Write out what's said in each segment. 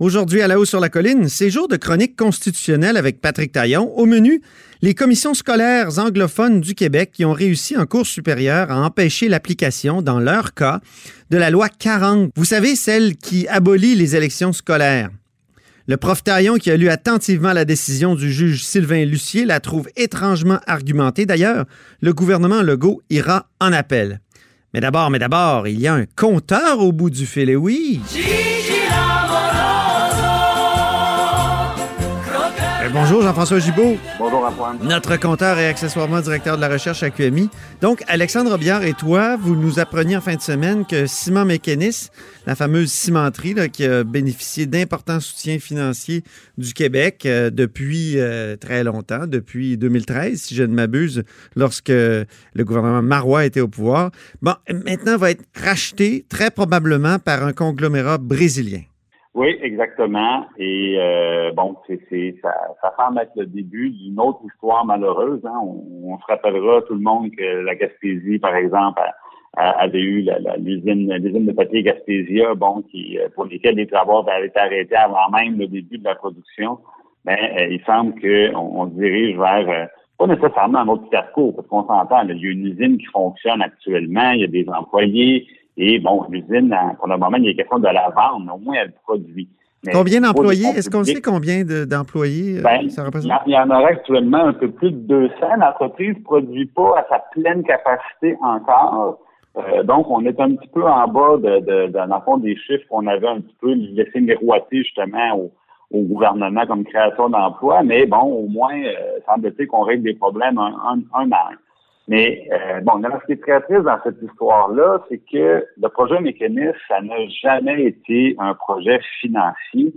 Aujourd'hui, à la haut sur la colline, séjour de chronique constitutionnelle avec Patrick Taillon. Au menu, les commissions scolaires anglophones du Québec qui ont réussi en cours supérieur à empêcher l'application, dans leur cas, de la loi 40. Vous savez, celle qui abolit les élections scolaires. Le prof Taillon, qui a lu attentivement la décision du juge Sylvain Lucier, la trouve étrangement argumentée. D'ailleurs, le gouvernement Legault ira en appel. Mais d'abord, mais d'abord, il y a un compteur au bout du fil, et oui. Bonjour Jean-François Gibault. Bonjour Antoine. Notre compteur et accessoirement directeur de la recherche à QMI. Donc, Alexandre Biard et toi, vous nous appreniez en fin de semaine que Ciment Mécanis, la fameuse cimenterie qui a bénéficié d'importants soutiens financiers du Québec euh, depuis euh, très longtemps, depuis 2013, si je ne m'abuse, lorsque le gouvernement Marois était au pouvoir, bon, maintenant va être racheté très probablement par un conglomérat brésilien. Oui, exactement. Et euh, bon, c'est, ça, ça semble être le début d'une autre histoire malheureuse. Hein. On, se rappellera tout le monde que la Gaspésie, par exemple, avait eu la, l'usine, l'usine de papier Gaspésia, bon, qui euh, pour lesquels les travaux avaient été arrêtés avant même le début de la production. Ben, euh, il semble qu'on on se dirige vers pas nécessairement un autre casco, parce qu'on s'entend, il y a une usine qui fonctionne actuellement, il y a des employés, et bon, l'usine, pour le moment, il est question de la vendre, mais au moins elle produit. combien d'employés? Est-ce qu'on sait combien d'employés euh, ben, ça représente? Il y en aurait actuellement un peu plus de 200. L'entreprise ne produit pas à sa pleine capacité encore. Euh, donc, on est un petit peu en bas de, de, dans le fond des chiffres qu'on avait un petit peu laissé miroiter justement au, au gouvernement comme création d'emplois. Mais bon, au moins, euh, semble-t-il qu'on règle des problèmes un, un, un à un. Mais euh, bon, ce qui est très triste dans cette histoire-là, c'est que le projet mécanisme, ça n'a jamais été un projet financier.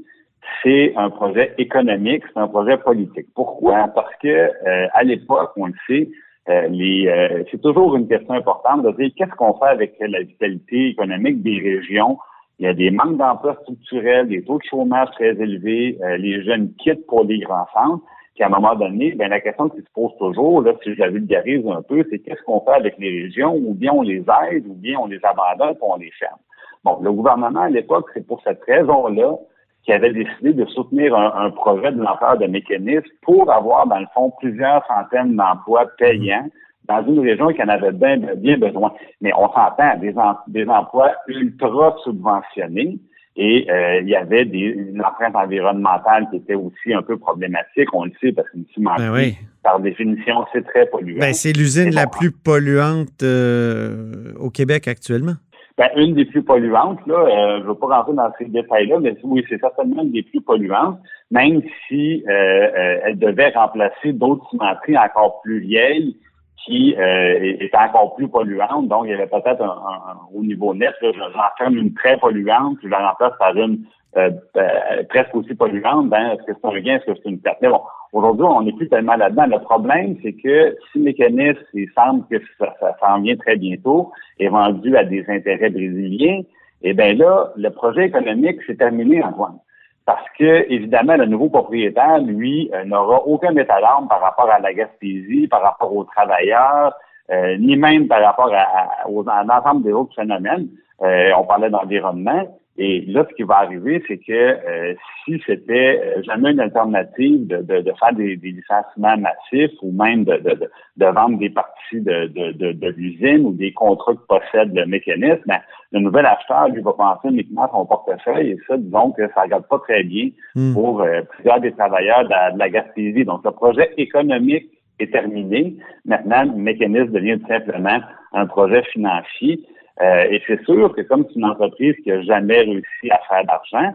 C'est un projet économique, c'est un projet politique. Pourquoi? Parce que euh, à l'époque, on le sait, euh, les, c'est toujours une question importante de dire qu'est-ce qu'on fait avec la vitalité économique des régions. Il y a des manques d'emplois structurels, des taux de chômage très élevés, les jeunes quittent pour les grands centres qu'à un moment donné, ben, la question qui se pose toujours, là, si je la vulgarise un peu, c'est qu'est-ce qu'on fait avec les régions, ou bien on les aide, ou bien on les abandonne, ou on les ferme. Bon, le gouvernement, à l'époque, c'est pour cette raison-là qu'il avait décidé de soutenir un, projet de l'ampleur de mécanismes pour avoir, dans le fond, plusieurs centaines d'emplois payants dans une région qui en avait bien, bien besoin. Mais on s'entend, des, des emplois ultra subventionnés, et euh, il y avait des, une empreinte environnementale qui était aussi un peu problématique, on le sait, parce qu'une cimenterie, ben par définition, c'est très polluant. Ben, c'est l'usine la plus polluante euh, au Québec actuellement. Ben, une des plus polluantes, là, euh, je ne veux pas rentrer dans ces détails-là, mais oui, c'est certainement une des plus polluantes, même si elle devait remplacer d'autres cimenteries encore plus vieilles qui euh, est encore plus polluante. Donc, il y avait peut-être un, au niveau net, j'en une très polluante, puis je la remplace par une euh, euh, presque aussi polluante. Ben, est-ce que c'est un gain, est-ce que c'est une perte? Mais bon, aujourd'hui, on n'est plus tellement là-dedans. Le problème, c'est que si mécanisme, il semble que ça, ça s'en vient très bientôt, est vendu à des intérêts brésiliens, eh bien là, le projet économique s'est terminé, Antoine parce que, évidemment, le nouveau propriétaire, lui, euh, n'aura aucun état d'âme par rapport à la Gaspésie, par rapport aux travailleurs, euh, ni même par rapport à, à l'ensemble des autres phénomènes. Euh, on parlait d'environnement. Et là, ce qui va arriver, c'est que euh, si c'était euh, jamais une alternative de, de, de faire des, des, licenciements massifs ou même de, de vendre des parties de, l'usine ou des contrats que possède le mécanisme, ben, le nouvel acheteur, lui, va penser uniquement à son portefeuille et ça, disons que ça ne regarde pas très bien hmm. pour euh, plusieurs des travailleurs de la, de la Gaspésie. Donc, le projet économique est terminé. Maintenant, le mécanisme devient tout simplement un projet financier. Euh, et c'est sûr que comme c'est une entreprise qui n'a jamais réussi à faire d'argent,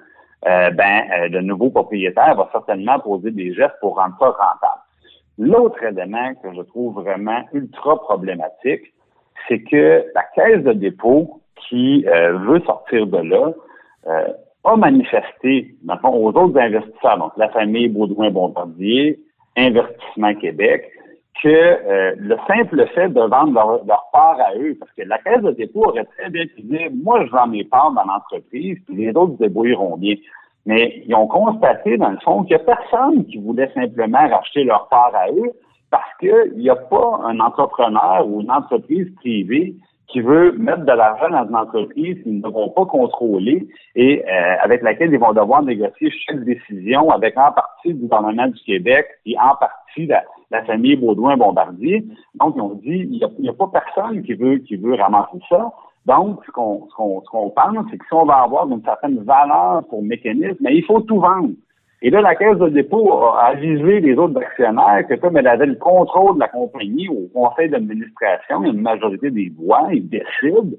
euh, ben euh, le nouveau propriétaire va certainement poser des gestes pour rendre ça rentable. L'autre élément que je trouve vraiment ultra problématique, c'est que la caisse de dépôt qui veut sortir de là a manifesté, maintenant, aux autres investisseurs, donc la famille Baudouin-Bombardier, Investissement Québec, que euh, le simple fait de vendre leur, leur, part à eux, parce que la caisse de dépôt aurait très bien pu dire, moi, je vends mes parts dans l'entreprise, puis les autres se débrouilleront bien. Mais ils ont constaté, dans le fond, qu'il n'y a personne qui voulait simplement racheter leur part à eux parce qu'il n'y a pas un entrepreneur ou une entreprise privée qui veut mettre de l'argent dans une entreprise qu'ils ne vont pas contrôler et euh, avec laquelle ils vont devoir négocier chaque décision avec en partie le gouvernement du Québec et en partie la, la famille Baudouin-Bombardier. Donc, ils ont dit, il n'y a, pas personne qui veut, qui veut ramasser ça. Donc, ce qu'on ce pense, c'est que si on va avoir une certaine valeur pour le mécanisme, mais il faut tout vendre. Et là, la Caisse de dépôt a avisé les autres actionnaires que comme elle avait le contrôle de la compagnie au conseil d'administration, une majorité des voix, ils décident,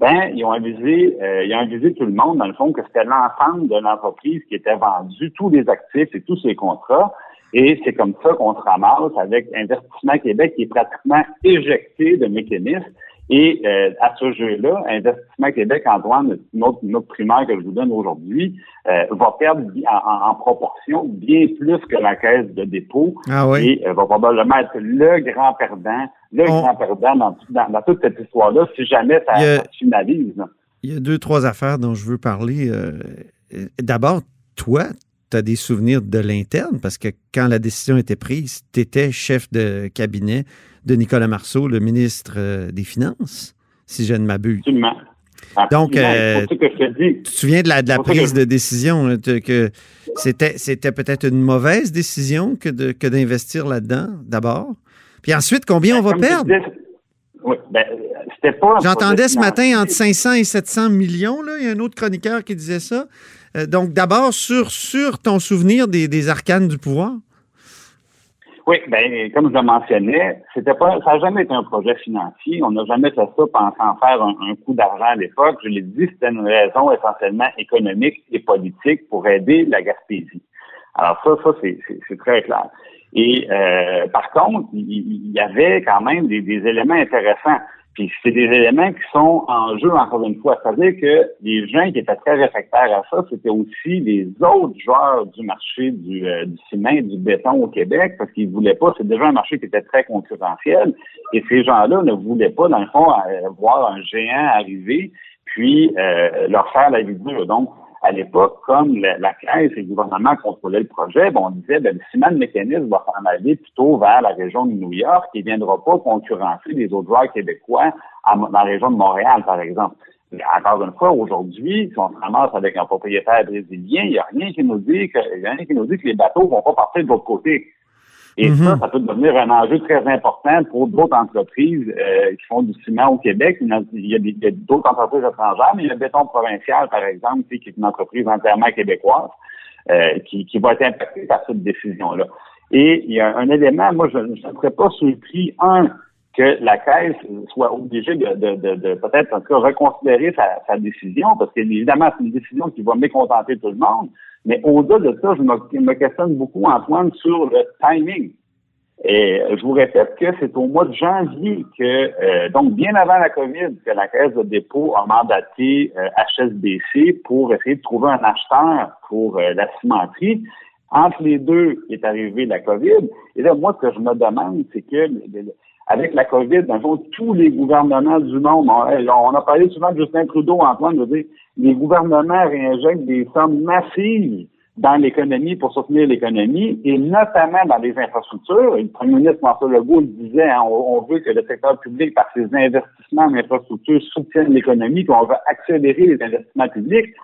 ben, ils ont avisé, euh, ils ont avisé tout le monde, dans le fond, que c'était l'ensemble de l'entreprise qui était vendu, tous les actifs et tous ses contrats. Et c'est comme ça qu'on se ramasse avec Investissement Québec qui est pratiquement éjecté de mécanismes et euh, à ce jeu-là, Investissement Québec, Antoine, notre, notre primaire que je vous donne aujourd'hui, euh, va perdre en, proportion bien plus que la caisse de dépôt. Ah oui. Et euh, va probablement être le grand perdant, le grand perdant dans, dans, toute cette histoire-là, si jamais ça, ça finalise. Il y a deux, trois affaires dont je veux parler. D'abord, toi, tu as des souvenirs de l'interne, parce que quand la décision était prise, tu étais chef de cabinet de Nicolas Marceau, le ministre euh, des Finances, si je ne m'abuse. Absolument. Donc, euh, tu te souviens de la, de la prise de décision, hein, que c'était, c'était peut-être une mauvaise décision que, de, que d'investir là-dedans, d'abord? Puis ensuite, combien on va perdre? oui, ben, c'était pas. J'entendais ce matin entre 500 et 700 millions. Là. Il y a un autre chroniqueur qui disait ça. Euh, donc, d'abord, sur, sur ton souvenir des, des arcanes du pouvoir? Oui, ben comme je le mentionnais, c'était pas, ça n'a jamais été un projet financier. On n'a jamais fait ça pensant faire un, coup d'argent à l'époque. Je l'ai dit, c'était une raison essentiellement économique et politique pour aider la Gaspésie. Alors ça, ça c'est très clair. Et euh, par contre, il, y avait quand même des éléments intéressants. Puis c'est des éléments qui sont en jeu encore une fois. C'est-à-dire que les gens qui étaient très réfractaires à ça, c'était aussi les autres joueurs du marché du, euh, du ciment et du béton au Québec, parce qu'ils voulaient pas, c'est déjà un marché qui était très concurrentiel, et ces gens-là ne voulaient pas, dans le fond, euh, voir un géant arriver, puis euh, leur faire la vie dure. Donc, à l'époque, comme la, Caisse et le gouvernement contrôlaient le projet, on disait ben, le mécanisme va s'en aller plutôt vers la région de New York et ne viendra pas concurrencer les autres joueurs québécois dans la région de Montréal, par exemple. encore une fois, aujourd'hui, si on se ramasse avec un propriétaire brésilien, il n'y a rien qui nous dit que, rien qui nous dit que les bateaux vont pas partir de l'autre côté. Et ça, mhm. ça peut devenir un enjeu très important pour d'autres entreprises euh, qui font du ciment au Québec. Il y a, d'autres entreprises étrangères, mais il y a Béton Provincial, par exemple, qui est une entreprise entièrement québécoise, euh, qui, qui va être impactée par cette décision-là. Et il y a un élément, moi, je ne serais pas surpris, un, que la Caisse soit obligée de, de, de, de peut-être en tout cas reconsidérer sa, sa décision, parce qu'évidemment, c'est une décision qui va mécontenter tout le monde. Mais au-delà de ça, je me, questionne beaucoup, Antoine, sur le timing. Et je vous répète que c'est au mois de janvier que, euh, donc bien avant la COVID, que la Caisse de dépôt a mandaté HSBC euh, pour essayer de trouver un acheteur pour euh, la cimenterie. Entre les deux est arrivé la COVID. Et là, moi, ce que je me demande, c'est que avec la COVID, dans le fond, tous les gouvernements du monde, on, a parlé souvent de Justin Trudeau, Antoine, de dire, les gouvernements réinjectent des sommes massives dans l'économie pour soutenir l'économie, et notamment dans les infrastructures. le premier ministre François Legault le disait, hein, on, veut que le secteur public, par ses investissements en infrastructures, soutienne l'économie, qu'on veut accélérer les investissements publics.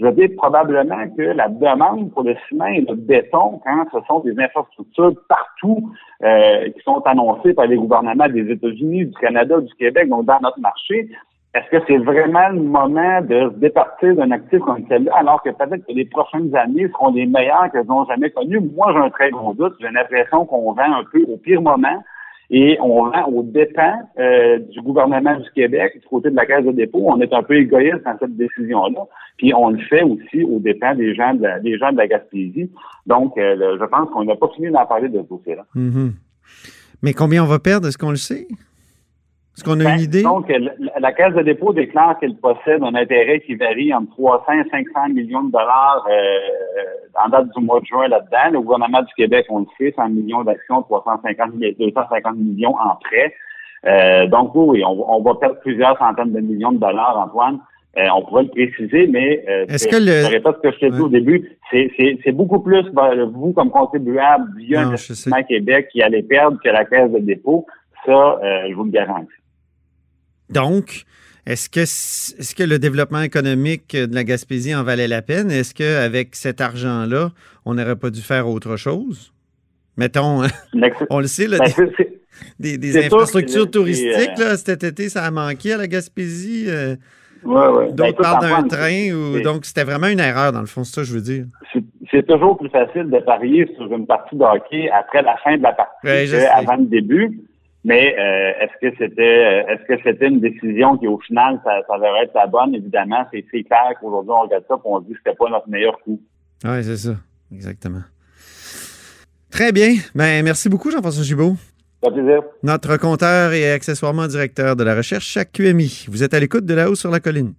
Je veux dire probablement que la demande pour le ciment et le béton, quand ce sont des infrastructures partout euh, qui sont annoncées par les gouvernements des États-Unis, du Canada, du Québec, donc dans notre marché, est-ce que c'est vraiment le moment de se départir d'un actif comme celui-là, alors que peut-être que les prochaines années seront les meilleures qu'elles n'ont jamais connues? Moi, j'ai un très gros doute. J'ai l'impression qu'on vend un peu au pire moment et on vend au dépens euh, du gouvernement du Québec, du côté de la Caisse de dépôt. On est un peu égoïste dans cette décision-là. Puis on le fait aussi au dépens des gens de la, des gens de la Gaspésie. Donc, euh, je pense qu'on n'a pas fini d'en parler de ce dossier-là. Mm-hmm. Mais combien on va perdre, est-ce qu'on le sait? Est-ce qu'on a Ben, une idée? Donc, la, la Caisse de dépôt déclare qu'elle possède un intérêt qui varie entre 300 et 500 millions de dollars euh, en date du mois de juin là-dedans. Le gouvernement du Québec, on le sait, 100 millions d'actions, 350 millions, 250 millions en prêts. Euh, donc, oui, on, on va perdre plusieurs centaines de millions de dollars, Antoine. Euh, on pourrait le préciser, mais euh, Est-ce que le- je répète ce que je t'ai dit Ouais. au début, c'est- beaucoup plus vous comme contribuable via Non, Investissement Québec qui allait perdre que la Caisse de dépôt. Ça, euh, je vous le garantis. Donc, est-ce que, que le développement économique de la Gaspésie en valait la peine? Est-ce qu'avec cet argent-là, on n'aurait pas dû faire autre chose? Mettons, L'ex- on le sait, là, Ben, des, sûr infrastructures que touristiques, là, cet été, ça a manqué à la Gaspésie. euh, ouais, ouais. Ben, D'autres parlent d'un train. Ou, donc, c'était vraiment une erreur, dans le fond, c'est ça que je veux dire. c'est- toujours plus facile de parier sur une partie de hockey après la fin de la partie Ouais, qu'avant le début. Mais euh, est-ce que c'était est-ce que c'était une décision qui, au final, ça, ça devrait être la bonne? Évidemment, c'est c'est clair qu'aujourd'hui, on regarde ça et on se dit que c'était pas notre meilleur coup. Oui, c'est ça. Exactement. Très bien. Ben, merci beaucoup, Jean-François Gibault. Ça plaisir. Notre compteur et accessoirement directeur de la recherche à QMI. Vous êtes à l'écoute de là-haut sur la colline.